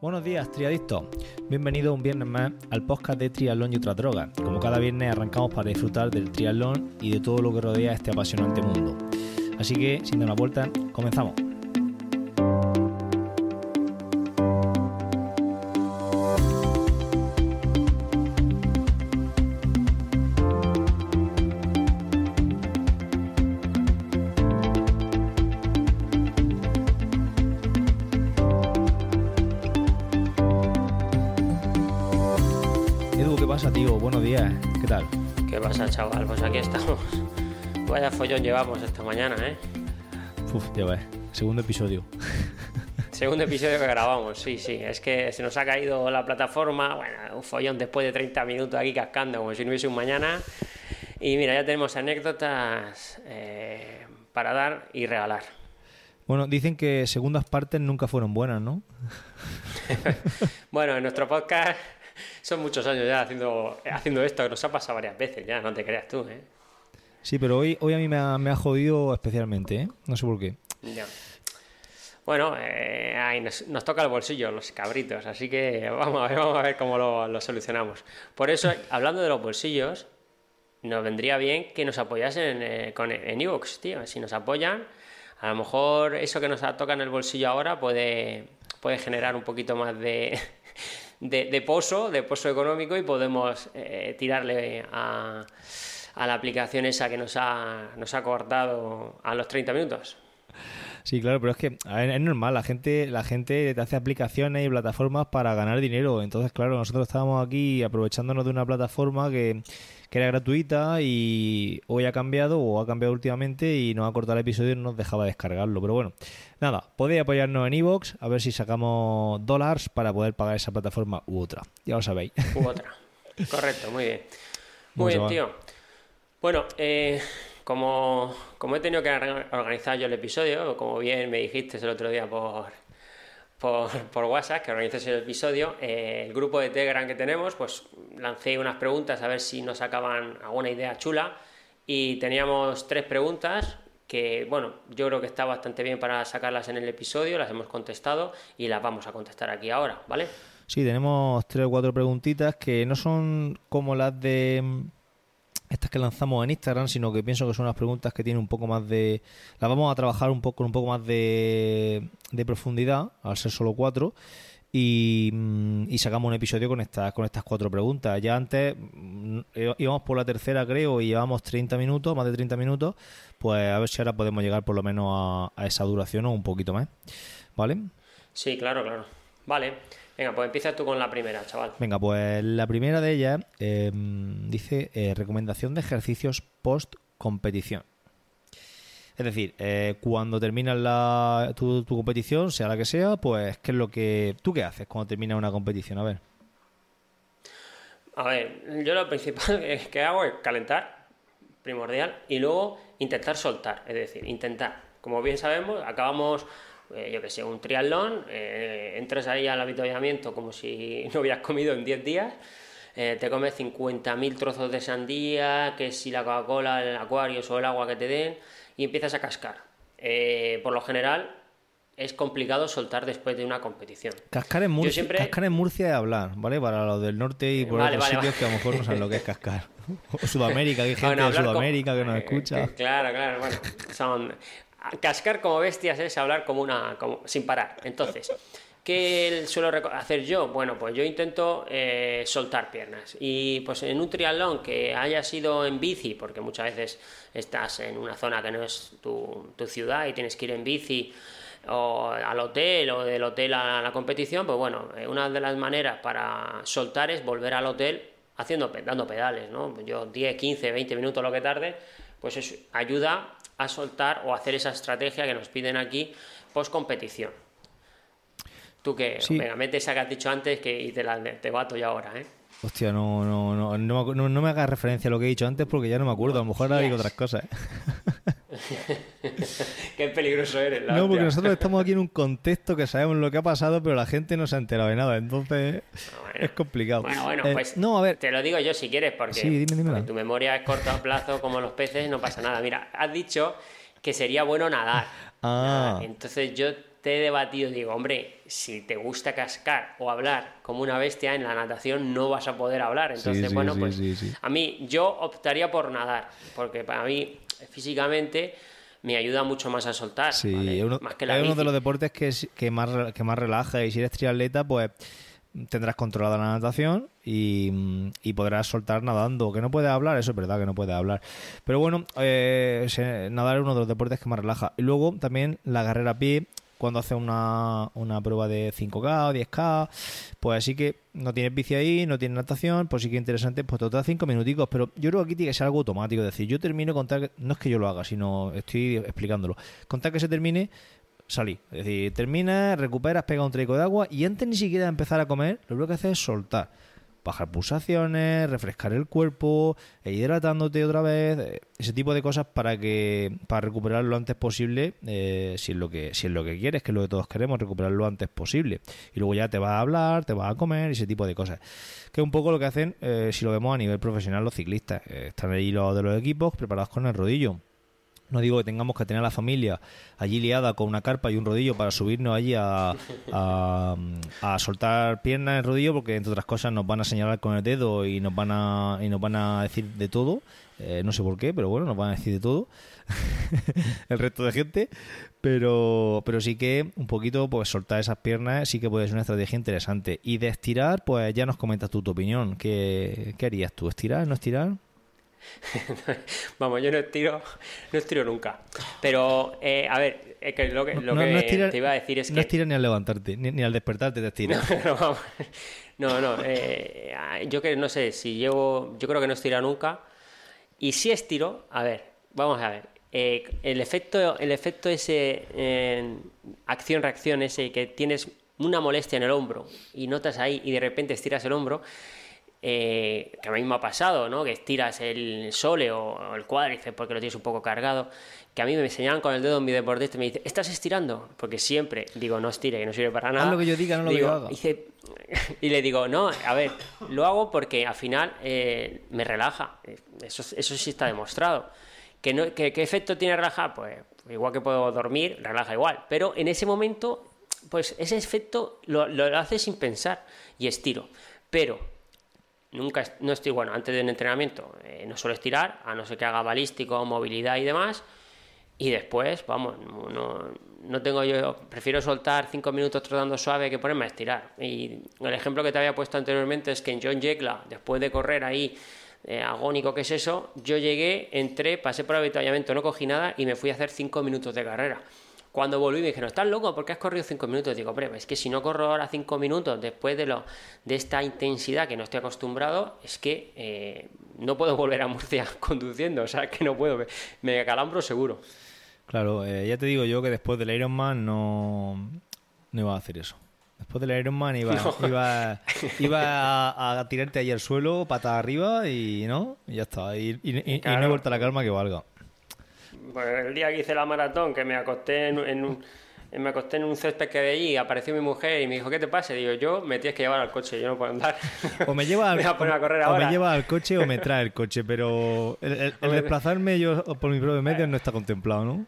Buenos días, triadictos. Bienvenidos un viernes más al podcast de Triatlón y otras drogas. Como cada viernes arrancamos para disfrutar del triatlón y de todo lo que rodea este apasionante mundo. Así que, sin dar una vuelta, comenzamos. Llevamos esta mañana, ¿eh? Uf, ya ves. Segundo episodio. Segundo episodio que grabamos, sí, sí. Es que se nos ha caído la plataforma. Bueno, un follón después de 30 minutos aquí cascando, como si no hubiese un mañana. Y mira, ya tenemos anécdotas eh, para dar y regalar. Bueno, dicen que segundas partes nunca fueron buenas, ¿no? bueno, en nuestro podcast son muchos años ya haciendo, haciendo esto, que nos ha pasado varias veces ya, no te creas tú, ¿eh? Sí, pero hoy, hoy a mí me ha, me ha jodido especialmente, ¿eh? No sé por qué. Ya. Bueno, eh, nos, toca el bolsillo, los cabritos, así que vamos a ver, vamos a ver cómo lo, lo solucionamos. Por eso, hablando de los bolsillos, nos vendría bien que nos apoyasen en, eh, con, en tío. Si nos apoyan, a lo mejor eso que nos toca en el bolsillo ahora puede, puede generar un poquito más de, de, de pozo, de pozo económico y podemos eh, tirarle a, a, la aplicación esa que nos ha, nos ha cortado a los 30 minutos. Sí, claro, pero es que ver, es normal, la gente, la gente te hace aplicaciones y plataformas para ganar dinero. Entonces, claro, nosotros estábamos aquí aprovechándonos de una plataforma que, que era gratuita y hoy ha cambiado o ha cambiado últimamente y nos ha cortado el episodio y no nos dejaba descargarlo. Pero bueno, nada, podéis apoyarnos en Evox a ver si sacamos dólares para poder pagar esa plataforma u otra. Ya lo sabéis. U otra. Correcto, muy bien. Muy bien, tío. Bueno, eh, como, como, he tenido que organizar yo el episodio, como bien me dijiste el otro día por, por, por WhatsApp, que organices el episodio, eh, el grupo de Telegram que tenemos, pues lancé unas preguntas a ver si nos sacaban alguna idea chula y teníamos tres preguntas que, bueno, yo creo que está bastante bien para sacarlas en el episodio, las hemos contestado y las vamos a contestar aquí ahora, ¿vale? Sí, tenemos tres o cuatro preguntitas que no son como las de estas que lanzamos en Instagram, sino que pienso que son unas preguntas que tienen un poco más de... Las vamos a trabajar un poco con un poco más de, de profundidad, al ser solo cuatro, y, y, sacamos un episodio con estas, con estas cuatro preguntas. Ya antes íbamos por la tercera, creo, y llevamos 30 minutos, más de 30 minutos, pues a ver si ahora podemos llegar por lo menos a esa duración o un poquito más. ¿Vale? Sí, claro, claro. Vale. Venga, pues empieza tú con la primera, chaval. Venga, pues la primera de ellas eh, dice eh, recomendación de ejercicios post competición. Es decir, eh, cuando terminas la, tu, tu, competición, sea la que sea, pues ¿qué es lo que tú qué haces cuando terminas una competición? A ver. A ver, yo lo principal que hago es calentar, primordial, y luego intentar soltar, es decir, intentar. Como bien sabemos, acabamos eh, yo que sé, un triatlón, eh, entras ahí al avituallamiento como si no hubieras comido en 10 días, eh, te comes 50.000 trozos de sandía, que si la Coca-Cola, el acuario o el agua que te den, y empiezas a cascar. por lo general, es complicado soltar después de una competición. Cascar en Murcia, siempre... cascar en Murcia es hablar, ¿vale? Para los del norte y por vale, otros vale, sitios vale. que a lo mejor no saben lo que es cascar. O Sudamérica, que hay gente bueno, de Sudamérica con... que nos escucha. Claro, claro, bueno, son cascar como bestias es hablar como una como, sin parar. Entonces, ¿qué suelo hacer yo? Bueno, pues yo intento eh, soltar piernas. Y pues en un triatlón que haya sido en bici, porque muchas veces estás en una zona que no es tu, tu ciudad y tienes que ir en bici o al hotel o del hotel a la competición, pues bueno, eh, una de las maneras para soltar es volver al hotel haciendo dando pedales, ¿no? Yo 10, 15, 20 minutos lo que tarde, pues eso ayuda a soltar o hacer esa estrategia que nos piden aquí post competición. Tú que, sí. venga, mete esa que has dicho antes que, y te, la, te bato ya ahora, ¿eh? Hostia, no, no, no, no, no, no me hagas referencia a lo que he dicho antes porque ya no me acuerdo. A lo mejor ahora digo otras cosas. ¿eh? Qué peligroso eres. La no, porque nosotros estamos aquí en un contexto que sabemos lo que ha pasado, pero la gente no se ha enterado de nada. Entonces bueno, es complicado. Bueno, bueno, eh, pues no, a ver. te lo digo yo si quieres, porque, sí, dime, dime porque tu memoria es corto a plazo como los peces, no pasa nada. Mira, has dicho que sería bueno nadar. Ah. Entonces yo te he debatido, digo, hombre, si te gusta cascar o hablar como una bestia en la natación, no vas a poder hablar. Entonces, bueno, pues a mí yo optaría por nadar, porque para mí físicamente me ayuda mucho más a soltar. Sí, uno, más que la es uno de los deportes que, que, más, que más relaja y si eres triatleta, pues tendrás controlada la natación y, podrás soltar nadando. Que no puedes hablar, eso es verdad que no puedes hablar. Pero bueno, eh, nadar es uno de los deportes que más relaja. Y luego también la carrera a pie, cuando haces una, una prueba de 5K o 10K, pues así que no tienes bici ahí, no tienes natación, pues sí que interesante, pues da 5 minuticos, pero yo creo que aquí tiene que ser algo automático, es decir, yo termino contar, que, no es que yo lo haga, sino estoy explicándolo, contar que se termine, salí. Es decir, terminas, recuperas, pega un trico de agua y antes ni siquiera de empezar a comer, lo que haces es soltar bajar pulsaciones, refrescar el cuerpo, e hidratándote otra vez, eh, ese tipo de cosas para que para recuperar lo antes posible, eh, si es lo que si es lo que quieres, que es lo que todos queremos, recuperar lo antes posible. Y luego ya te vas a hablar, te vas a comer, ese tipo de cosas. Que es un poco lo que hacen, eh, si lo vemos a nivel profesional, los ciclistas. están ahí los de los equipos preparados con el rodillo no digo que tengamos que tener a la familia allí liada con una carpa y un rodillo para subirnos allí a, a, soltar piernas en rodillo, porque entre otras cosas nos van a señalar con el dedo y nos van a, y nos van a decir de todo. Eh, no sé por qué, pero bueno, nos van a decir de todo el resto de gente. Pero, pero sí que un poquito, pues soltar esas piernas sí que puede ser una estrategia interesante. Y de estirar, pues ya nos comentas tú tu opinión. ¿Qué, qué harías tú? ¿Estirar? ¿No estirar? Vamos, yo no estiro, no estiro nunca. Pero, eh, a ver, es que lo que, lo que te iba a decir es que... No estiras ni al levantarte, ni, al despertarte te estiras. No, no, eh, yo que no sé, si llevo... Yo creo que no estira nunca. Y si estiro, a ver, vamos a ver. Eh, el efecto el efecto ese acción-reacción ese que tienes una molestia en el hombro y notas ahí y de repente estiras el hombro eh, que a mí me ha pasado, ¿no? Que estiras el sole o, el cuádriceps porque lo tienes un poco cargado, que a mí me enseñaban con el dedo en mi deportista y me dice, ¿estás estirando? Porque siempre digo, no estire, que no sirve para nada. Haz lo que yo diga, no lo que yo haga. Y, le digo, no, a ver, lo hago porque al final eh, me relaja. Eso, eso sí está demostrado. ¿Qué, no, ¿Qué efecto tiene relajar? Pues igual que puedo dormir, relaja igual. Pero en ese momento, pues ese efecto lo, lo hace sin pensar y estiro. Pero nunca no estoy bueno antes de un entrenamiento eh, no suelo estirar a no ser que haga balístico movilidad y demás. Y después vamos no, no tengo yo prefiero soltar cinco minutos trotando suave que ponerme a estirar. Y el ejemplo que te había puesto anteriormente es que en John Jekla después de correr ahí eh, agónico que es eso yo llegué entré pasé por el no cogí nada y me fui a hacer cinco minutos de carrera cuando volví me dijeron, ¿estás loco? ¿Por qué has corrido cinco minutos? Digo, hombre, es que si no corro ahora cinco minutos después de, lo, de esta intensidad que no estoy acostumbrado, es que eh, no puedo volver a Murcia conduciendo, o sea, que no puedo, me, calambro seguro. Claro, eh, ya te digo yo que después del Ironman no, no iba a hacer eso. Después del Ironman iba, iba, iba a, tirarte ahí al suelo, pata arriba y no, y ya está. Y, y no he vuelto a la calma que valga. Pues el día que hice la maratón, que me acosté en, un me acosté en un césped que de allí, apareció mi mujer y me dijo, ¿qué te pasa? digo, yo me tienes que llevar al coche, yo no puedo andar. O me lleva al, a poner a correr o me lleva al coche o me trae el coche, pero el, desplazarme yo por mi propio medio no está contemplado, ¿no?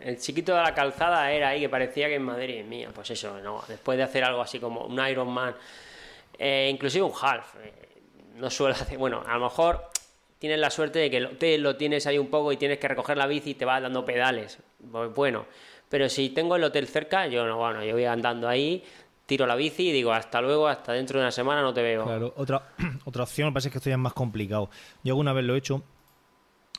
El chiquito de la calzada era ahí, que parecía que en Madrid, mía, pues eso, no, después de hacer algo así como un Ironman, eh, inclusive un half, eh, no suelo hacer, bueno, a lo mejor tienes la suerte de que lo, te lo tienes ahí un poco y tienes que recoger la bici y te vas dando pedales. Pues bueno, pero si tengo el hotel cerca, yo no, bueno, yo voy andando ahí, tiro la bici y digo, hasta luego, hasta dentro de una semana no te veo. Claro, otra, otra opción, me parece que esto ya es más complicado. Yo alguna vez lo he hecho,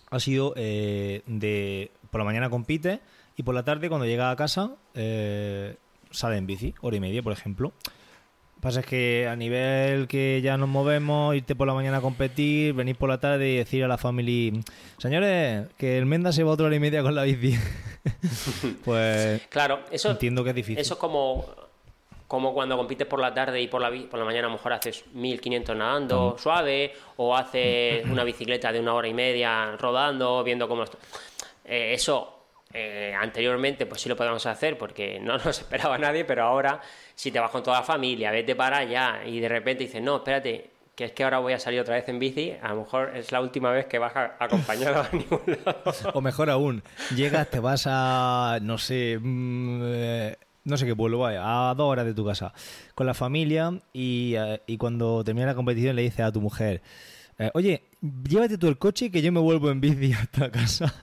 ha sido eh, de por la mañana compite y por la tarde cuando llega a casa eh, sale en bici, hora y media, por ejemplo pasa es que a nivel que ya nos movemos, irte por la mañana a competir, venir por la tarde y decir a la familia, señores, que el Menda se va otra hora y media con la bici. pues claro, eso, entiendo que es difícil. Eso es como, como cuando compites por la tarde y por la, por la mañana a lo mejor haces 1500 nadando suave o haces una bicicleta de una hora y media rodando, viendo cómo... Eh, eso eh, anteriormente pues sí lo podemos hacer porque no nos esperaba nadie, pero ahora si te vas con toda la familia, vete para allá y de repente dices, no, espérate, que es que ahora voy a salir otra vez en bici, a lo mejor es la última vez que vas acompañado a ningún. O mejor aún, llegas, te vas a, no sé, mm, no sé qué pueblo, vaya, a dos horas de tu casa, con la familia y, eh, y cuando termina la competición le dices a tu mujer, eh, oye, llévate tú el coche que yo me vuelvo en bici hasta casa.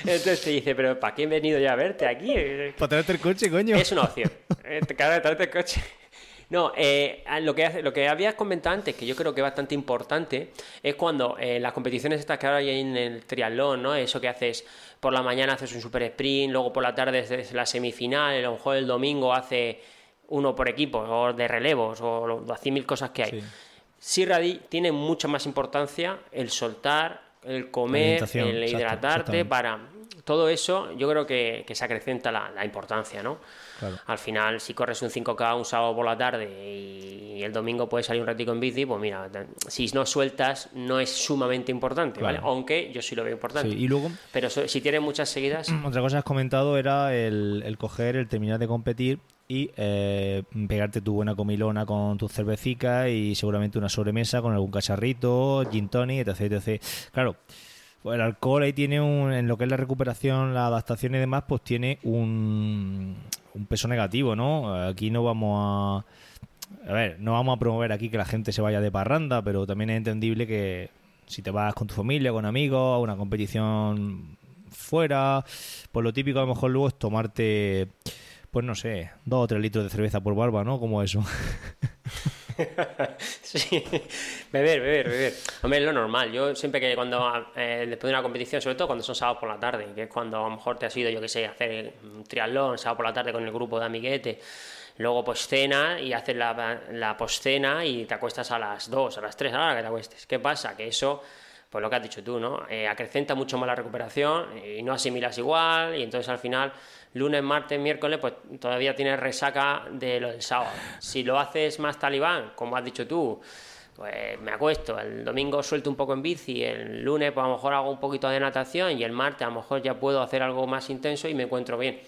Entonces te dice, pero ¿para qué he venido ya a verte aquí? Para traerte el coche, coño. Es una opción. Eh, Claro, traerte el coche. No, eh, lo, que, lo que habías comentado antes, que yo creo que es bastante importante, es cuando eh, las competiciones estas que ahora hay en el triatlón, ¿no? Eso que haces por la mañana haces un super sprint, luego por la tarde es la semifinal, a lo mejor el domingo hace uno por equipo, o de relevos, o así mil cosas que hay. Sí. Sí, Radi, tiene mucha más importancia el soltar, el comer, el exacto, hidratarte, exactamente. para todo eso yo creo que, que se acrecenta la, la importancia, ¿no? Claro. Al final, si corres un 5K un sábado por la tarde y el domingo puedes salir un ratico en bici, pues mira, si no sueltas no es sumamente importante, ¿vale? Aunque yo sí lo veo importante. Sí, y luego, Pero so- si tienes muchas seguidas, otra cosa que has comentado era el, el coger, el terminar de competir y eh, pegarte tu buena comilona con tus cervecicas y seguramente una sobremesa con algún cacharrito, gin tonic, etc, etc. Claro, pues el alcohol ahí tiene un, en lo que es la recuperación, la adaptación y demás, pues tiene un, un peso negativo, ¿no? Aquí no vamos a... A ver, no vamos a promover aquí que la gente se vaya de parranda, pero también es entendible que si te vas con tu familia, con amigos, a una competición fuera, pues lo típico a lo mejor luego es tomarte, pues no sé, dos o tres litros de cerveza por barba, ¿no? Como eso. sí, beber, beber, beber. Hombre, es lo normal. Yo siempre que cuando, eh, después de una competición, sobre todo cuando son sábados por la tarde, que es cuando a lo mejor te has ido, yo que sé, a hacer un triatlón, sábado por la tarde con el grupo de amiguetes, luego pues cena y haces la, la postcena y te acuestas a las 2, a las 3, a la hora que te acuestes. ¿Qué pasa? Que eso, pues lo que has dicho tú, ¿no? Eh, acrecenta mucho más la recuperación y no asimilas igual y entonces al final lunes, martes, miércoles, pues todavía tienes resaca de lo del sábado. Si lo haces más talibán, como has dicho tú, pues me acuesto, el domingo suelto un poco en bici, el lunes pues a lo mejor hago un poquito de natación y el martes a lo mejor ya puedo hacer algo más intenso y me encuentro bien.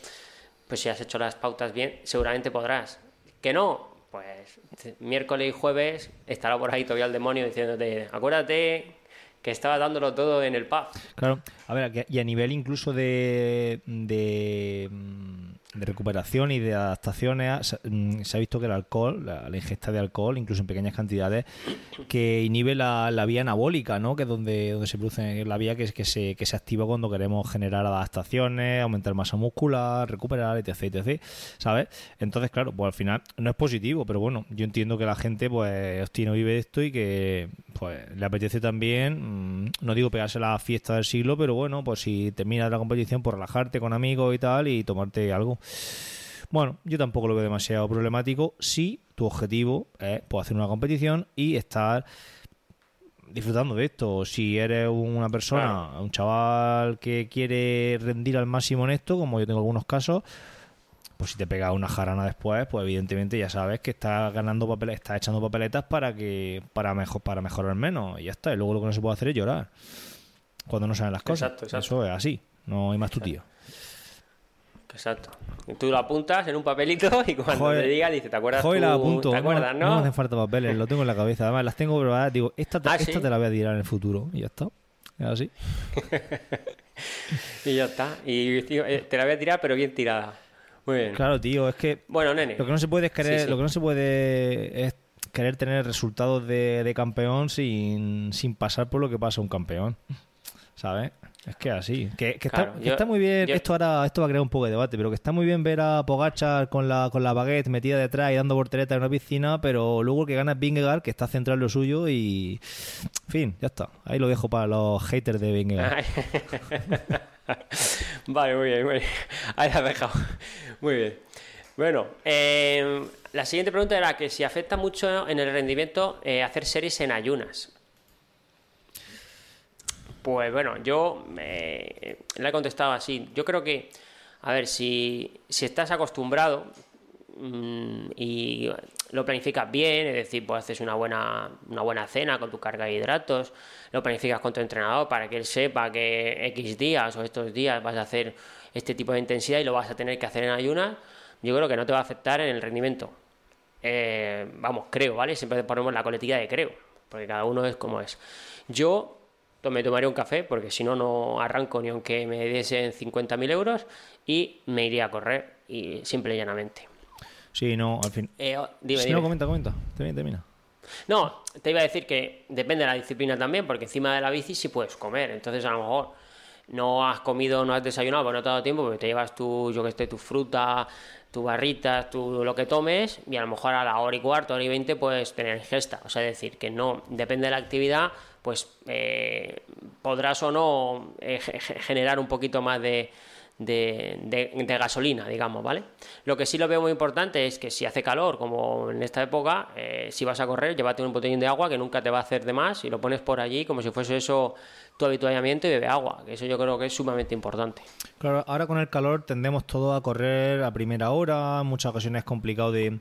Pues si has hecho las pautas bien, seguramente podrás. Que no, pues miércoles y jueves estará por ahí todavía el demonio diciéndote, acuérdate que estaba dándolo todo en el pub. Claro, a ver, y a nivel incluso de, de, mm, recuperación y de adaptaciones, se- mm, se ha visto que el alcohol, la, ingesta de alcohol, incluso en pequeñas cantidades, que inhibe la, la vía anabólica, ¿no? Que es donde, donde se produce la vía que, que, se, que se activa cuando queremos generar adaptaciones, aumentar masa muscular, recuperar, etc, etc, ¿sabes? Entonces, claro, pues al final no es positivo, pero bueno, yo entiendo que la gente, pues, no vive esto y que, pues, le apetece también, mm, no digo pegarse la fiesta del siglo, pero bueno, pues si terminas la competición, pues relajarte con amigos y tal y tomarte algo. Bueno, yo tampoco lo veo demasiado problemático si tu objetivo es pues, hacer una competición y estar disfrutando de esto. Si eres una persona, un chaval que quiere rendir al máximo en esto, como yo tengo algunos casos, pues si te pegas una jarana después, pues evidentemente ya sabes que estás ganando papeles, estás echando papeletas para que para mejor para mejorar menos y ya está. Y luego lo que no se puede hacer es llorar cuando no salen las cosas. Exacto, exacto. Eso es así, no hay más tu tío. Exacto. Y tú lo apuntas en un papelito y cuando Joder. te diga, dice, ¿te acuerdas Joder, tú? la apunto. ¿Te acuerdas, no, no? no hacen falta papeles, lo tengo en la cabeza. Además, las tengo preparadas. Digo, esta te, Ah, esta ¿sí? te la voy a tirar en el futuro. Y ya está. Es así. Y ya está. Y tío, eh, te la voy a tirar, pero bien tirada. Muy bien. Claro, tío, es que Bueno, nene. lo que no se puede es querer, Sí, sí. lo que no se puede es querer tener resultados de, de campeón sin, sin pasar por lo que pasa un campeón. ¿Sabes? Es que así. Que, que está, que muy bien. yo- Esto ahora esto va a crear un poco de debate, pero que está muy bien ver a Pogachar con la, con la baguette metida detrás y dando volteretas en una piscina, pero luego que gana es Vingegaard, que está centrado en lo suyo y. En fin, ya está. Ahí lo dejo para los haters de Vingegaard. vale, muy bien, muy bien. Ahí la has dejado. Muy bien. Bueno, eh, la siguiente pregunta era que si afecta mucho en el rendimiento eh, hacer series en ayunas. Pues bueno, yo eh, le he contestado así. Yo creo que, a ver, si, si estás acostumbrado mm, y lo planificas bien, es decir, pues haces una buena, una buena cena con tu carga de hidratos, lo planificas con tu entrenador para que él sepa que X días o estos días vas a hacer este tipo de intensidad y lo vas a tener que hacer en ayunas, yo creo que no te va a afectar en el rendimiento. eh, vamos, creo, ¿vale? Siempre ponemos la coletilla de creo, porque cada uno es como es. Yo me tomaría un café, porque si no, no arranco ni aunque me diesen 50.000 euros, y me iría a correr, y simple y llanamente. Sí, no, al fin. Eh, oh, dime, dime. no, comenta, comenta. Termina, termina. No, te iba a decir que depende de la disciplina también, porque encima de la bici sí puedes comer. Entonces, a lo mejor no has comido, no has desayunado, pues no te ha dado tiempo, porque te llevas tu, yo que sé, tu fruta, tu barritas, tu lo que tomes, y a lo mejor a la hora y cuarto, hora y veinte puedes tener ingesta. O sea, es decir, que no, depende de la actividad, pues eh, podrás o no eh, generar un poquito más de, de, gasolina, digamos, ¿vale? Lo que sí lo veo muy importante es que si hace calor, como en esta época, eh, si vas a correr, llévate un botellín de agua que nunca te va a hacer de más y lo pones por allí como si fuese eso tu habituallamiento y bebe agua, que eso yo creo que es sumamente importante. Claro, ahora con el calor tendemos todos a correr a primera hora, muchas ocasiones es complicado de,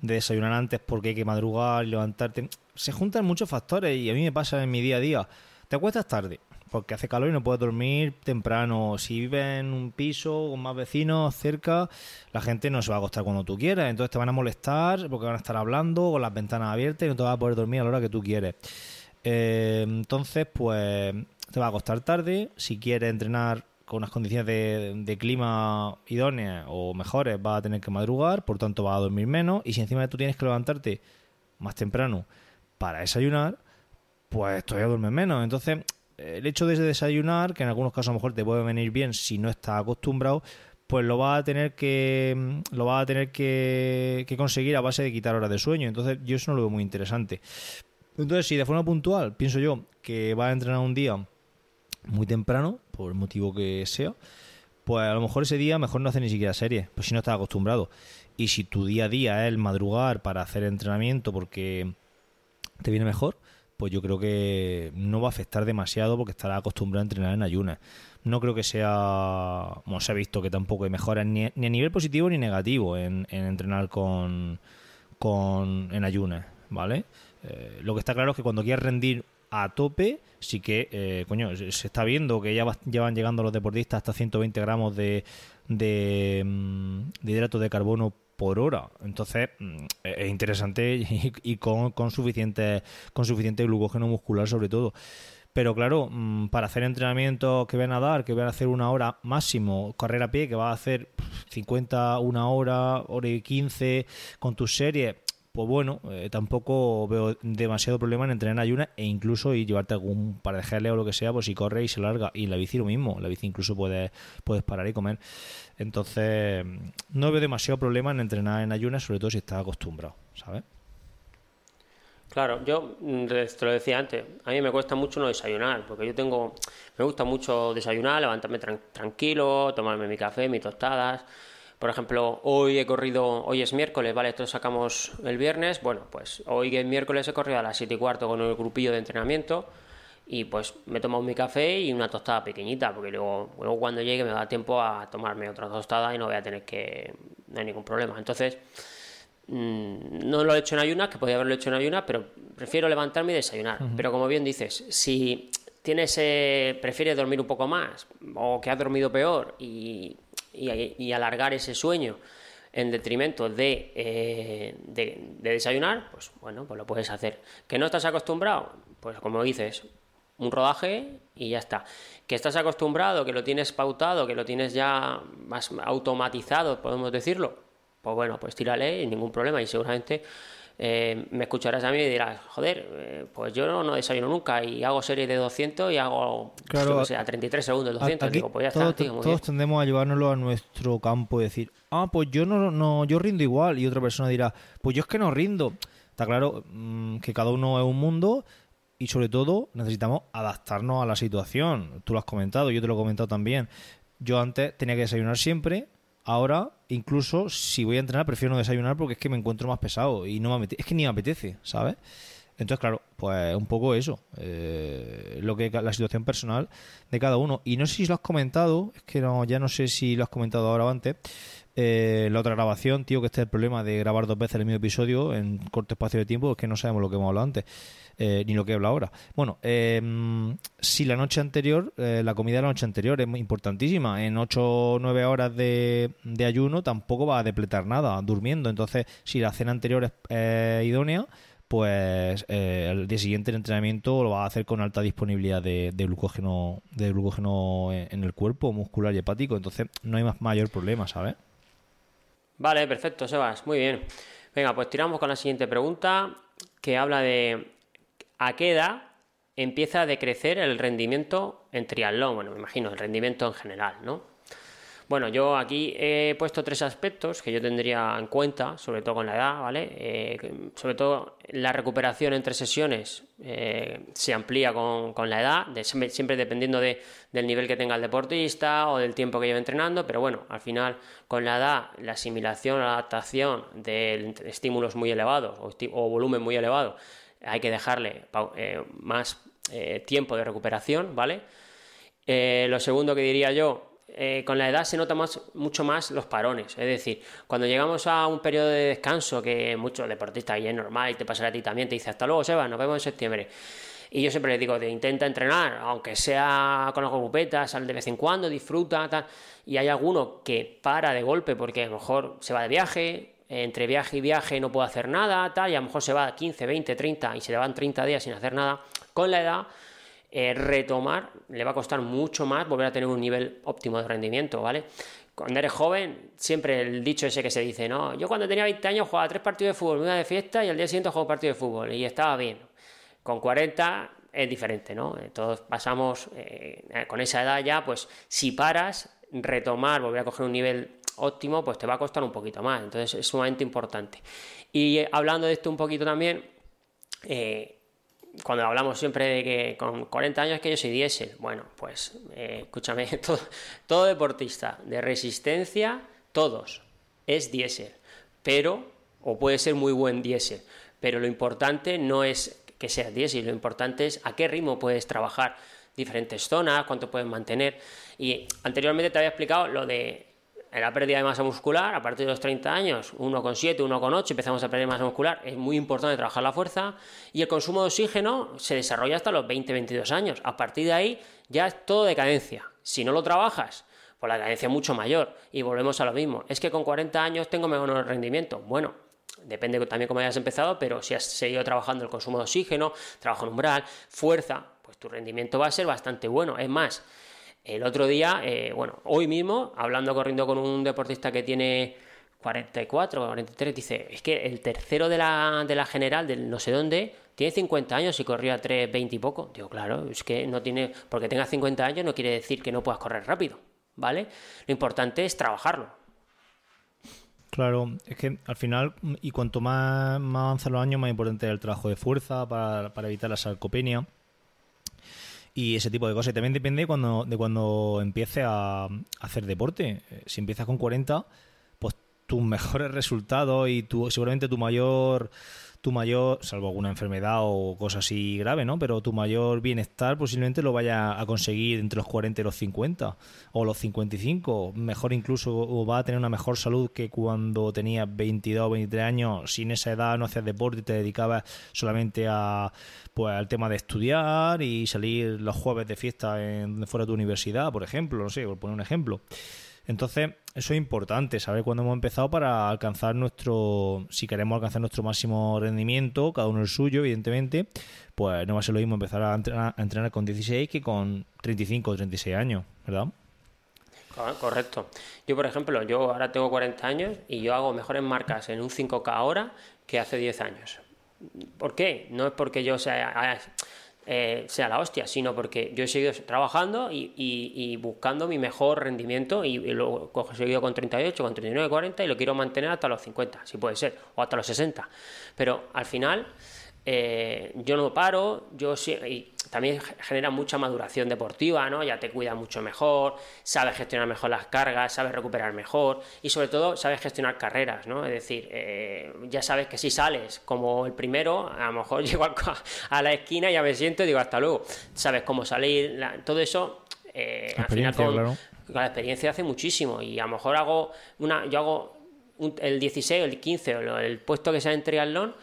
de desayunar antes porque hay que madrugar, levantarte. Se juntan muchos factores y a mí me pasa en mi día a día. Te acuestas tarde, porque hace calor y no puedes dormir temprano. Si vives en un piso con más vecinos cerca, la gente no se va a acostar cuando tú quieras. Entonces te van a molestar porque van a estar hablando con las ventanas abiertas y no te vas a poder dormir a la hora que tú quieres. Eh, entonces, pues te va a acostar tarde. Si quieres entrenar con unas condiciones de, de, clima idóneas o mejores, vas a tener que madrugar, por tanto vas a dormir menos. Y si encima tú tienes que levantarte más temprano para desayunar, pues todavía duermes menos. Entonces, el hecho de desayunar, que en algunos casos a lo mejor te puede venir bien si no estás acostumbrado, pues lo vas a tener que lo vas a tener que, conseguir a base de quitar horas de sueño. Entonces, yo eso no lo veo muy interesante. Entonces, si de forma puntual pienso yo que vas a entrenar un día muy temprano, por el motivo que sea, pues a lo mejor ese día mejor no hacer ni siquiera serie, pues si no estás acostumbrado. Y si tu día a día es el madrugar para hacer entrenamiento porque te viene mejor, pues yo creo que no va a afectar demasiado porque estará acostumbrado a entrenar en ayunas. No creo que sea, como se ha visto que tampoco hay mejoras ni, a nivel positivo ni negativo en, entrenar con, con en ayunas, ¿vale? Eh, lo que está claro es que cuando quieres rendir a tope, sí que, eh, coño, se está viendo que ya, van llegando los deportistas hasta 120 gramos de, de, mm, de hidrato de carbono por hora. Entonces, mm, es interesante y, con, con, suficiente, con suficiente glucógeno muscular sobre todo. Pero claro, mm, para hacer entrenamientos que van a dar, que van a hacer una hora máximo, correr a pie, que va a hacer 50, una hora, hora y 15 con tus series, pues bueno, eh, tampoco veo demasiado problema en entrenar en ayunas e incluso y llevarte algún par de geles o lo que sea, pues si corre y se larga. Y la bici lo mismo, la bici incluso puedes, puedes parar y comer. Entonces, no veo demasiado problema en entrenar en ayunas, sobre todo si estás acostumbrado, ¿sabes? Claro, yo mm, te lo decía antes, a mí me cuesta mucho no desayunar, porque yo tengo, me gusta mucho desayunar, levantarme tranquilo, tomarme mi café, mis tostadas, por ejemplo, hoy he corrido, hoy es miércoles, ¿vale? Esto lo sacamos el viernes. Bueno, pues hoy que es miércoles he corrido a las 7 y cuarto con el grupillo de entrenamiento y pues me he tomado mi café y una tostada pequeñita, porque luego, luego cuando llegue me da tiempo a tomarme otra tostada y no voy a tener que... no hay ningún problema. Entonces, mm, no lo he hecho en ayunas, que podría haberlo hecho en ayunas, pero prefiero levantarme y desayunar. Pero como bien dices, si tienes, eh, prefieres dormir un poco más o que has dormido peor y y, alargar ese sueño en detrimento eh, de, de, desayunar, pues bueno, pues lo puedes hacer. ¿Que no estás acostumbrado? Pues como dices, un rodaje y ya está. ¿Que estás acostumbrado, que lo tienes pautado, que lo tienes ya más automatizado, podemos decirlo? Pues bueno, pues tírale y ningún problema y seguramente eh, me escucharás a mí y dirás, joder, eh, pues yo no, desayuno nunca y hago series de 200 y hago, claro, a 33 segundos 200. Digo, pues ya todos, está, tío, todos tendemos a llevárnoslo a nuestro campo y decir, ah, pues yo no, no, yo rindo igual. Y otra persona dirá, pues yo es que no rindo. Está claro mm, que cada uno es un mundo y sobre todo necesitamos adaptarnos a la situación. Tú lo has comentado, yo te lo he comentado también. Yo antes tenía que desayunar siempre, Ahora, incluso si voy a entrenar, prefiero no desayunar porque es que me encuentro más pesado y no me es que ni me apetece, ¿sabes? Entonces, claro, pues un poco eso, eh, lo que la situación personal de cada uno. Y no sé si lo has comentado, es que no, ya no sé si lo has comentado ahora o antes, Eh, la otra grabación, tío, que este es el problema de grabar dos veces el mismo episodio en corto espacio de tiempo, es que no sabemos lo que hemos hablado antes. Eh, ni lo que habla ahora. Bueno, eh, si la noche anterior, eh, la comida de la noche anterior es importantísima. En 8 o 9 horas de, ayuno tampoco va a depletar nada durmiendo. Entonces, si la cena anterior es idónea, pues el día siguiente el entrenamiento lo va a hacer con alta disponibilidad de, glucógeno de glucógeno en el cuerpo muscular y hepático. Entonces, no hay más mayor problema, ¿sabes? Vale, perfecto, Sebas. Muy bien. Venga, pues tiramos con la siguiente pregunta que habla de ¿a qué edad empieza a decrecer el rendimiento en triatlón? Bueno, me imagino, el rendimiento en general, ¿no? Bueno, yo aquí he puesto tres aspectos que yo tendría en cuenta, sobre todo con la edad, ¿vale? Eh, sobre todo la recuperación entre sesiones eh, se amplía con, la edad, siempre dependiendo del nivel que tenga el deportista o del tiempo que lleve entrenando, pero bueno, al final con la edad la asimilación, la adaptación de estímulos muy elevados o, volumen muy elevado hay que dejarle eh, más tiempo de recuperación, ¿vale? Lo segundo que diría yo, con la edad se nota mucho más los parones. Es decir, cuando llegamos a un periodo de descanso, que muchos deportistas, y es normal, y te pasa a ti también, te dice hasta luego, Seba, nos vemos en septiembre. Y yo siempre les digo, de intenta entrenar, aunque sea con las grupetas, sal de vez en cuando, disfruta. Y hay alguno que para de golpe porque a lo mejor se va de viaje, entre viaje y viaje no puedo hacer nada, y a lo mejor se va 15, 20, 30 y se le van 30 días sin hacer nada, con la edad, eh, retomar le va a costar mucho más volver a tener un nivel óptimo de rendimiento, ¿vale? Cuando eres joven, siempre el dicho ese que se dice, no, yo cuando tenía 20 años jugaba tres partidos de fútbol, una de fiesta y al día siguiente jugaba partido de fútbol y estaba bien. Con 40 es diferente, ¿no? Todos pasamos eh, con esa edad ya, pues si paras, retomar, volver a coger un nivel óptimo, pues te va a costar un poquito más. Entonces es sumamente importante. Y eh, hablando de esto un poquito también, eh, cuando hablamos siempre de que con 40 años que yo soy diésel, bueno, pues eh, escúchame, todo, todo, deportista de resistencia, todos, es diésel, pero, o puede ser muy buen diésel, pero lo importante no es que seas diésel, lo importante es a qué ritmo puedes trabajar diferentes zonas, cuánto puedes mantener. Y anteriormente te había explicado lo de la pérdida de masa muscular, a partir de los 30 años, 1,7, 1,8, empezamos a perder masa muscular, es muy importante trabajar la fuerza, y el consumo de oxígeno se desarrolla hasta los 20, 22 años. A partir de ahí ya es todo decadencia. Si no lo trabajas, pues la decadencia es mucho mayor, y volvemos a lo mismo. Es que con 40 años tengo mejor rendimiento. Bueno, depende también cómo hayas empezado, pero si has seguido trabajando el consumo de oxígeno, trabajo en umbral, fuerza, pues tu rendimiento va a ser bastante bueno. Es más, el otro día, eh, bueno, hoy mismo, hablando corriendo con un deportista que tiene 44 43, dice, es que el tercero de la, de la general, del no sé dónde, tiene 50 años y corría 3, 20 y poco. Digo, claro, es que no tiene, porque tenga 50 años no quiere decir que no puedas correr rápido, ¿vale? Lo importante es trabajarlo. Claro, es que al final, y cuanto más, más avanzan los años, más importante es el trabajo de fuerza para evitar la sarcopenia y ese tipo de cosas. Y también depende cuando, de cuando empieces a, hacer deporte. Eh, si empiezas con 40, pues tus mejores resultados y tu, seguramente tu mayor tu mayor, salvo alguna enfermedad o cosa así grave, ¿no? Pero tu mayor bienestar posiblemente lo vaya a conseguir entre los 40 y los 50 o los 55, mejor incluso o va a tener una mejor salud que cuando tenías 22 o 23 años, sin esa edad no hacías deporte y te dedicabas solamente a pues al tema de estudiar y salir los jueves de fiesta en fuera de tu universidad, por ejemplo, no sé, por poner un ejemplo. Entonces, eso es importante, saber cuándo hemos empezado para alcanzar nuestro, si queremos alcanzar nuestro máximo rendimiento, cada uno el suyo, evidentemente, pues no va a ser lo mismo empezar a entrenar, con 16 que con 35 o 36 años, ¿verdad? Correcto. Yo, por ejemplo, yo ahora tengo 40 años y yo hago mejores marcas en un 5K ahora que hace 10 años. ¿Por qué? No es porque yo sea eh, sea la hostia, sino porque yo he seguido trabajando y, buscando mi mejor rendimiento y, lo he seguido con 38, con 39, 40 y lo quiero mantener hasta los 50, si puede ser, o hasta los 60. Pero al final eh, yo no paro, yo y también genera mucha maduración deportiva, ¿no? Ya te cuida mucho mejor, sabes gestionar mejor las cargas, sabes recuperar mejor y sobre todo sabes gestionar carreras, ¿no? Es decir, eh, ya sabes que si sales como el primero, a lo mejor llego a, la esquina y ya me siento y digo hasta luego. Sabes cómo salir, todo eso, eh, al final con, la experiencia hace muchísimo y a lo mejor hago una, yo hago el 16, el 15 o el puesto que sea en triatlón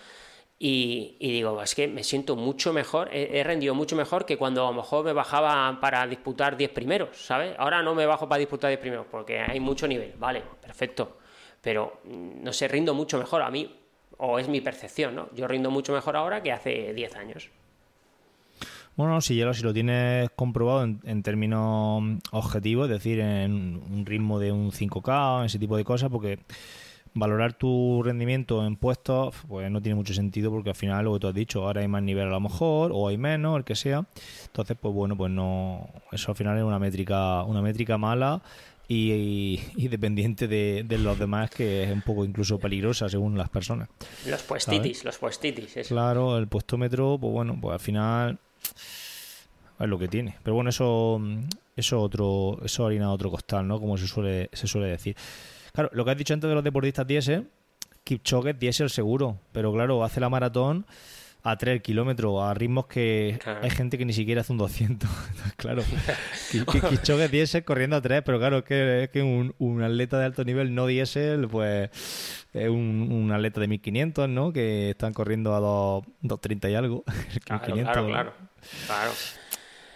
y, digo, es que me siento mucho mejor, he, rendido mucho mejor que cuando a lo mejor me bajaba para disputar 10 primeros, ¿sabes? Ahora no me bajo para disputar 10 primeros porque hay mucho nivel, vale, perfecto, pero mm, no sé, rindo mucho mejor a mí, o es mi percepción, ¿no? Yo rindo mucho mejor ahora que hace 10 años. Bueno, si lo, si lo tienes comprobado en, términos objetivos, es decir, en un ritmo de un 5K, ese tipo de cosas, porque valorar tu rendimiento en puestos, pues no tiene mucho sentido porque al final lo que tú has dicho, ahora hay más nivel a lo mejor, o hay menos, el que sea. Entonces, pues bueno, pues no, eso al final es una métrica, una métrica mala y, dependiente de, los demás que es un poco incluso peligrosa según las personas. Los puestitis, los puestitis. Claro, el puestómetro, pues bueno, pues al final es lo que tiene. Pero bueno, eso eso otro eso harina otro costal, ¿no? Como se suele se suele decir. Claro, lo que has dicho antes de los deportistas diésel, Kipchoge es diésel seguro, pero claro, hace la maratón a 3 kilómetros, a ritmos que hay gente que ni siquiera hace un 200. claro, Kipchoge es diésel corriendo a 3, pero claro, es que, es que un, atleta de alto nivel no diésel, pues es un, atleta de 1500, ¿no? Que están corriendo a 230 y algo. claro, claro,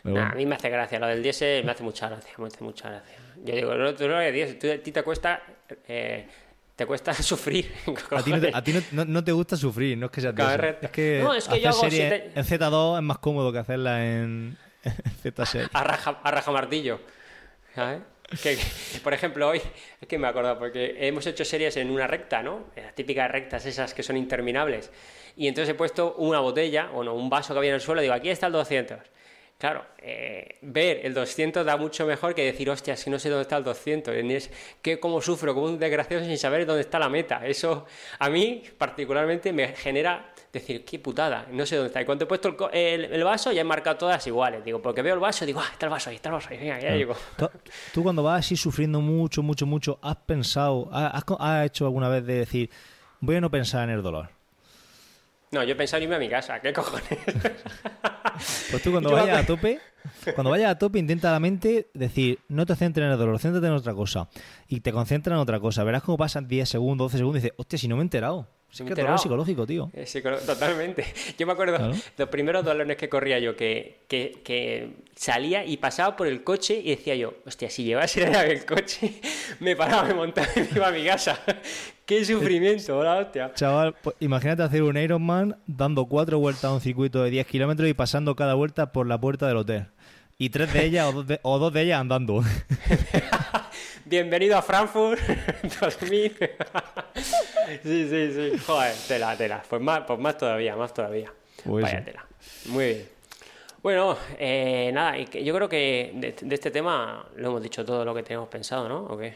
claro. a mí me hace gracia, lo del diésel me hace mucha gracia, me hace mucha gracia. Yo digo, no, tú no diésel, a ti te cuesta... Eh, te cuesta sufrir. A ti, no, te gusta sufrir, no es que sea Es que, no, es que yo hago serie en Z2 es más cómodo que hacerla en, Z6. A raja, martillo. ¿Sabes? Que, por ejemplo, hoy, es que me he acordado, porque hemos hecho series en una recta, ¿no? Las típicas rectas esas que son interminables. Y entonces he puesto una botella, o no, un vaso que había en el suelo, digo, aquí está el 200. Claro, eh, ver el 200 da mucho mejor que decir, hostia, si no sé dónde está el 200. Es que como sufro como un desgraciado sin saber dónde está la meta. Eso a mí particularmente me genera decir, qué putada, no sé dónde está. Y cuando he puesto el, vaso ya he marcado todas iguales. Digo, porque veo el vaso, digo, ah, está el vaso ahí, está el vaso ahí, venga, ya llego. ¿Tú, cuando vas así sufriendo mucho, mucho, mucho, has pensado, has, has hecho alguna vez de decir, voy a no pensar en el dolor? No, yo he pensado irme a mi casa, ¿qué cojones? Pues tú cuando vayas a tope, cuando vayas a tope, intenta la mente decir, no te centres en el dolor, céntrate en otra cosa. Y te concentras en otra cosa. Verás cómo pasan 10 segundos, 12 segundos y dices, hostia, si no me he enterado. Sí, que dolor psicológico, tío. totalmente. Yo me acuerdo los primeros dolores que corría yo, que, que, salía y pasaba por el coche y decía yo, hostia, si llevase el coche, me paraba, me montaba y me iba a mi casa. ¡Qué sufrimiento, la hostia! Chaval, pues, imagínate hacer un Ironman dando cuatro vueltas a un circuito de 10 kilómetros y pasando cada vuelta por la puerta del hotel. Y tres de ellas o dos de ellas andando. Bienvenido a Frankfurt 2000. sí, sí, sí. Joder, tela, tela. Pues más, pues más todavía, más todavía. Pues Vaya tela. Muy bien. Bueno, eh, nada, yo creo que de, este tema lo hemos dicho todo lo que teníamos pensado, ¿no? ¿O qué?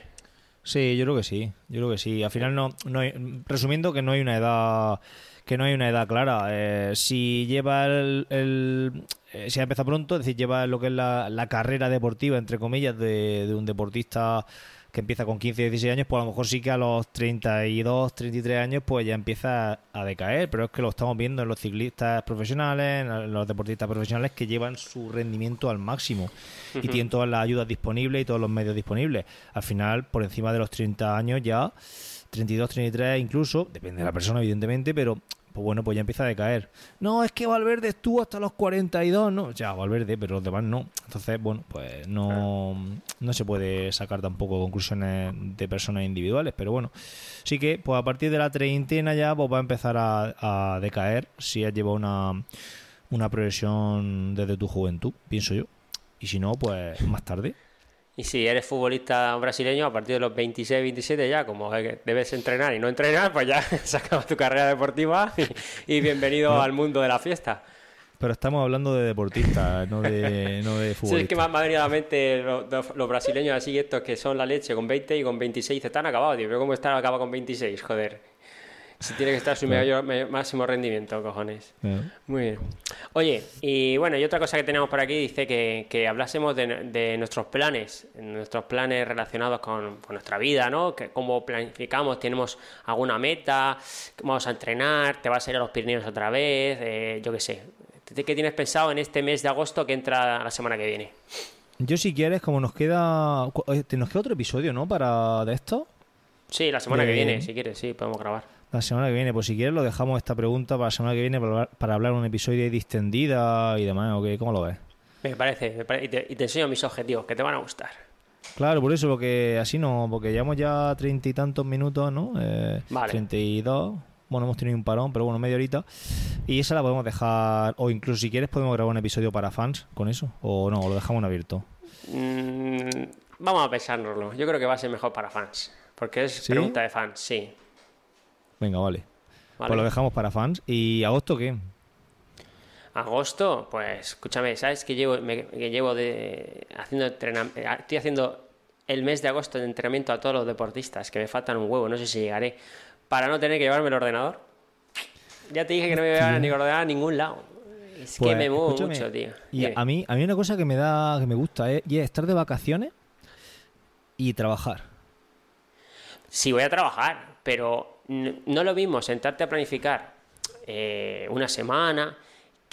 Sí, yo creo que sí. Yo creo que sí. Al final no, no hay, resumiendo que no hay una edad que no hay una edad clara. Eh, si lleva el, el eh, si ha empezado pronto, es decir, lleva lo que es la, la carrera deportiva, entre comillas, de, de, un deportista que empieza con 15, 16 años, pues a lo mejor sí que a los 32, 33 años, pues ya empieza a decaer, pero es que lo estamos viendo en los ciclistas profesionales, en los deportistas profesionales que llevan su rendimiento al máximo y tienen todas las ayudas disponibles y todos los medios disponibles. Al final, por encima de los 30 años ya, 32, 33 incluso, depende de la persona evidentemente, pero pues bueno, pues ya empieza a decaer. No, es que Valverde estuvo hasta los 42, ¿no? Ya, Valverde, pero los demás no. Entonces, bueno, pues no, no se puede sacar tampoco conclusiones de personas individuales, pero bueno, sí que pues a partir de la treintena ya pues va a empezar a, decaer si has llevado una, una progresión desde tu juventud, pienso yo. Y si no, pues más tarde. Y si eres futbolista brasileño, a partir de los 26, 27 ya, como debes entrenar y no entrenar, pues ya se acaba tu carrera deportiva y, bienvenido al mundo de la fiesta. Pero estamos hablando de deportistas, no de, no de futbolistas. Sí, es que me, ha venido a la mente los, brasileños así, estos que son la leche, con 20 y con 26 están acabados, tío. Pero ¿cómo están acaba con 26? Joder. Si tiene que estar su máximo rendimiento, cojones. Muy bien. Oye, y bueno, y otra cosa que tenemos por aquí dice que, que hablásemos de, nuestros planes, nuestros planes relacionados con, nuestra vida, ¿no? Que, cómo planificamos, tenemos alguna meta, vamos a entrenar, te vas a ir a los Pirineos otra vez, eh, yo qué sé. ¿Qué tienes pensado en este mes de agosto que entra la semana que viene? Yo si quieres, como nos queda... eh, Nos queda otro episodio, ¿no? Para de esto. Sí, la semana que viene, si quieres, sí, podemos grabar. La semana que viene, pues si quieres lo dejamos esta pregunta para la semana que viene para hablar, para hablar un episodio distendida y demás, ¿o qué? ¿Cómo lo ves? Me parece, me pare- y, te, y te enseño mis objetivos, que te van a gustar. Claro, por eso, porque así no, porque llevamos ya treinta y tantos minutos, ¿no? Eh, Vale. 32. Bueno, hemos tenido un parón, pero bueno, media horita. Y esa la podemos dejar, o incluso si quieres podemos grabar un episodio para fans con eso, o no, o lo dejamos en abierto. Mm, vamos a pensárnoslo. Yo creo que va a ser mejor para fans. Porque es ¿Sí? pregunta de fans, sí. Venga, vale. ¿vale? Pues lo dejamos para fans. ¿Y agosto qué? Agosto, pues escúchame, ¿sabes que llevo, me- que llevo de, haciendo entrenamiento? Estoy haciendo el mes de agosto de entrenamiento a todos los deportistas, que me faltan un huevo, no sé si llegaré, para no tener que llevarme el ordenador. Ya te dije que no me voy a llevar ni ordenador a ningún lado. Es que Pues, me muevo mucho, tío. Y Dime. a mí, a mí una cosa que me da, que me gusta es, y es estar de vacaciones y trabajar. Sí, voy a trabajar, pero no lo mismo sentarte a planificar eh, una semana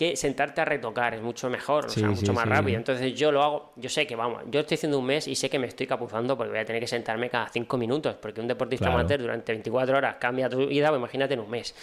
que sentarte a retocar, es mucho mejor, o sea, sí, mucho más sí. rápido. Entonces yo lo hago, yo sé que vamos, yo estoy haciendo un mes y sé que me estoy capuzando porque voy a tener que sentarme cada cinco minutos, porque un deportista Claro. amateur durante 24 horas cambia tu vida, pues imagínate en un mes.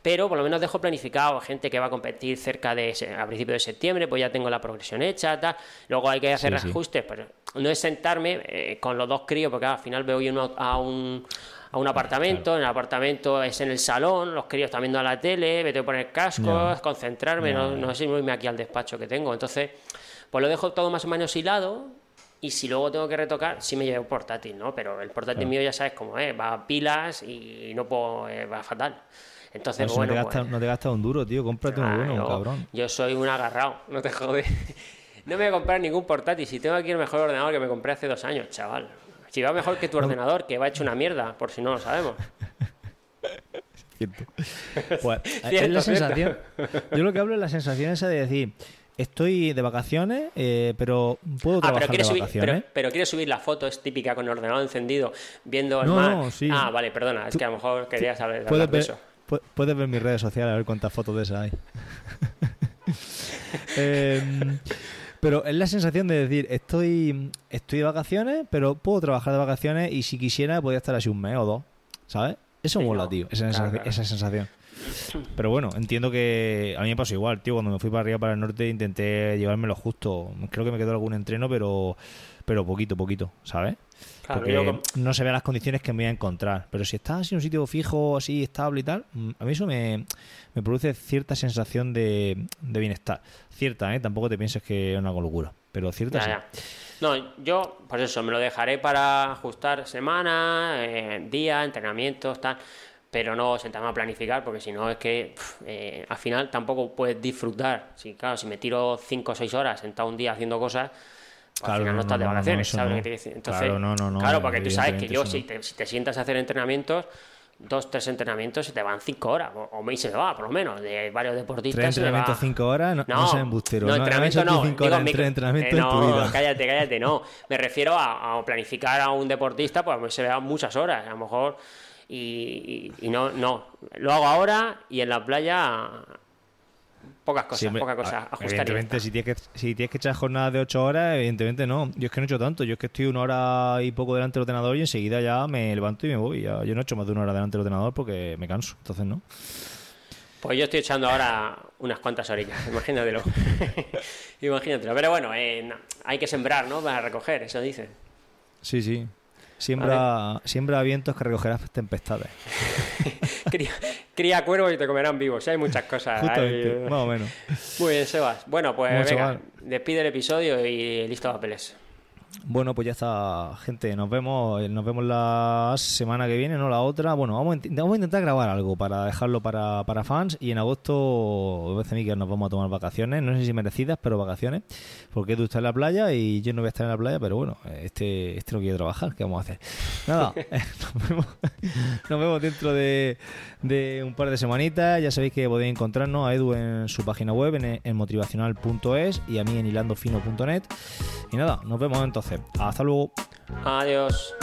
Pero por lo menos dejo planificado gente que va a competir cerca de a principios de septiembre, pues ya tengo la progresión hecha, tal. Luego hay que hacer ajustes, pero no es sentarme eh, con los dos críos, porque al final veo yo a un, a un apartamento, en el apartamento es en el salón, los críos están viendo a la tele, me tengo que poner cascos, concentrarme, no, ya. no sé irme aquí al despacho que tengo. Entonces, pues lo dejo todo más o menos hilado. Y si luego tengo que retocar, sí me llevo un portátil, ¿no? Pero el portátil Claro. mío ya sabes cómo es, va a pilas y no puedo, eh, va fatal. Entonces, No, bueno, no, te pues- gastas, no te gastas un duro, tío. Cómprate uno Ah, bueno, cabrón. yo soy un agarrado, no te jode. No me voy a comprar ningún portátil. Si tengo aquí el mejor ordenador que me compré hace dos años, chaval. Si va mejor que tu ordenador, que va hecho una mierda, por si no lo sabemos. Cierto. Pues, es la cierto. sensación. Yo lo que hablo es la sensación esa de decir, estoy de vacaciones, eh, pero puedo Ah, trabajar pero quieres de subir, vacaciones. pero, pero quieres subir la foto, es típica con el ordenador encendido, viendo el No, mar. no, sí. Ah, vale, perdona, es que a lo mejor querías saber Puedes de eso. pu- puedes ver mis redes sociales a ver cuántas fotos de esas hay. Em, pero es la sensación de decir, estoy, estoy de vacaciones, pero puedo trabajar de vacaciones y si quisiera podría estar así un mes o dos, ¿sabes? Eso Sí, mola, no, tío, esa, claro, sensación, esa sensación. Pero bueno, entiendo que a mí me pasó igual, tío. Cuando me fui para arriba, para el norte, intenté llevármelo justo. Creo que me quedó algún entreno, pero pero poquito, poquito, ¿sabes? Claro, Porque yo no se ven las condiciones que me voy a encontrar. Pero si estás en un sitio fijo, así estable y tal, mm, a mí eso me, me produce cierta sensación de, de bienestar. Cierta, ¿eh? Tampoco te pienses que es una locura, pero cierta Ya, sí. ya. No, yo, pues eso, me lo dejaré para ajustar semana, eh, día, entrenamientos, tal. Pero no sentarme a planificar, porque si no es que eh, al final tampoco puedes disfrutar. Si, claro, si me tiro 5 o 6 horas sentado un día haciendo cosas, Claro, al final no, no, estás no, de no, no, vacaciones, ¿sabes no. que te decir? Entonces, Claro, no, no, no, Claro, porque tú sabes que yo, si te, si te sientas a hacer entrenamientos, dos, tres entrenamientos, se te van 5 horas, o, me se me va, por lo menos, de varios deportistas. Tres entrenamientos, cinco horas, no, no, seas embustero. no, entrenamiento no. cinco digo, horas mi- en tres entrenamientos eh, en tu no, vida. cállate, cállate, no. Me refiero a, a planificar a un deportista, pues se le dan muchas horas, a lo mejor. Y, y- y no, no. Lo hago ahora y en la playa pocas cosas, pocas cosas. Ajustar Evidentemente, si tienes, que, si tienes que echar jornadas de 8 horas, evidentemente no. Yo es que no he hecho tanto. Yo es que estoy una hora y poco delante del ordenador y enseguida ya me levanto y me voy. Ya- yo no he hecho más de una hora delante del ordenador porque me canso. Entonces, no. Pues yo estoy echando ahora unas cuantas orillas, imagínatelo. imagínatelo. Pero bueno, eh, no, hay que sembrar, ¿no? Para recoger, eso dice. Sí, sí. Siembra, siembra vientos que recogerás tempestades. Cría, cría cuervos y te comerán vivos. Hay muchas cosas. hay- más o menos. Muy bien, Sebas. Bueno, pues Bueno, venga, despide el episodio y listo papeles. Bueno, pues ya está, gente. Nos vemos, nos vemos la semana que viene, no la otra. Bueno, vamos a, vamos a intentar grabar algo para dejarlo para, para fans. Y en agosto, parece a mí que nos vamos a tomar vacaciones. No sé si merecidas, pero vacaciones. Porque tú estás en la playa y yo no voy a estar en la playa, pero bueno, este, este no quiere trabajar. ¿Qué vamos a hacer? Nada, eh, nos, vemos, nos vemos dentro de, de un par de semanitas. Ya sabéis que podéis encontrarnos a Edu en su página web, en, en motivacional.es y a mí en hilandofino.net. Y nada, nos vemos entonces. Hasta luego. Adiós.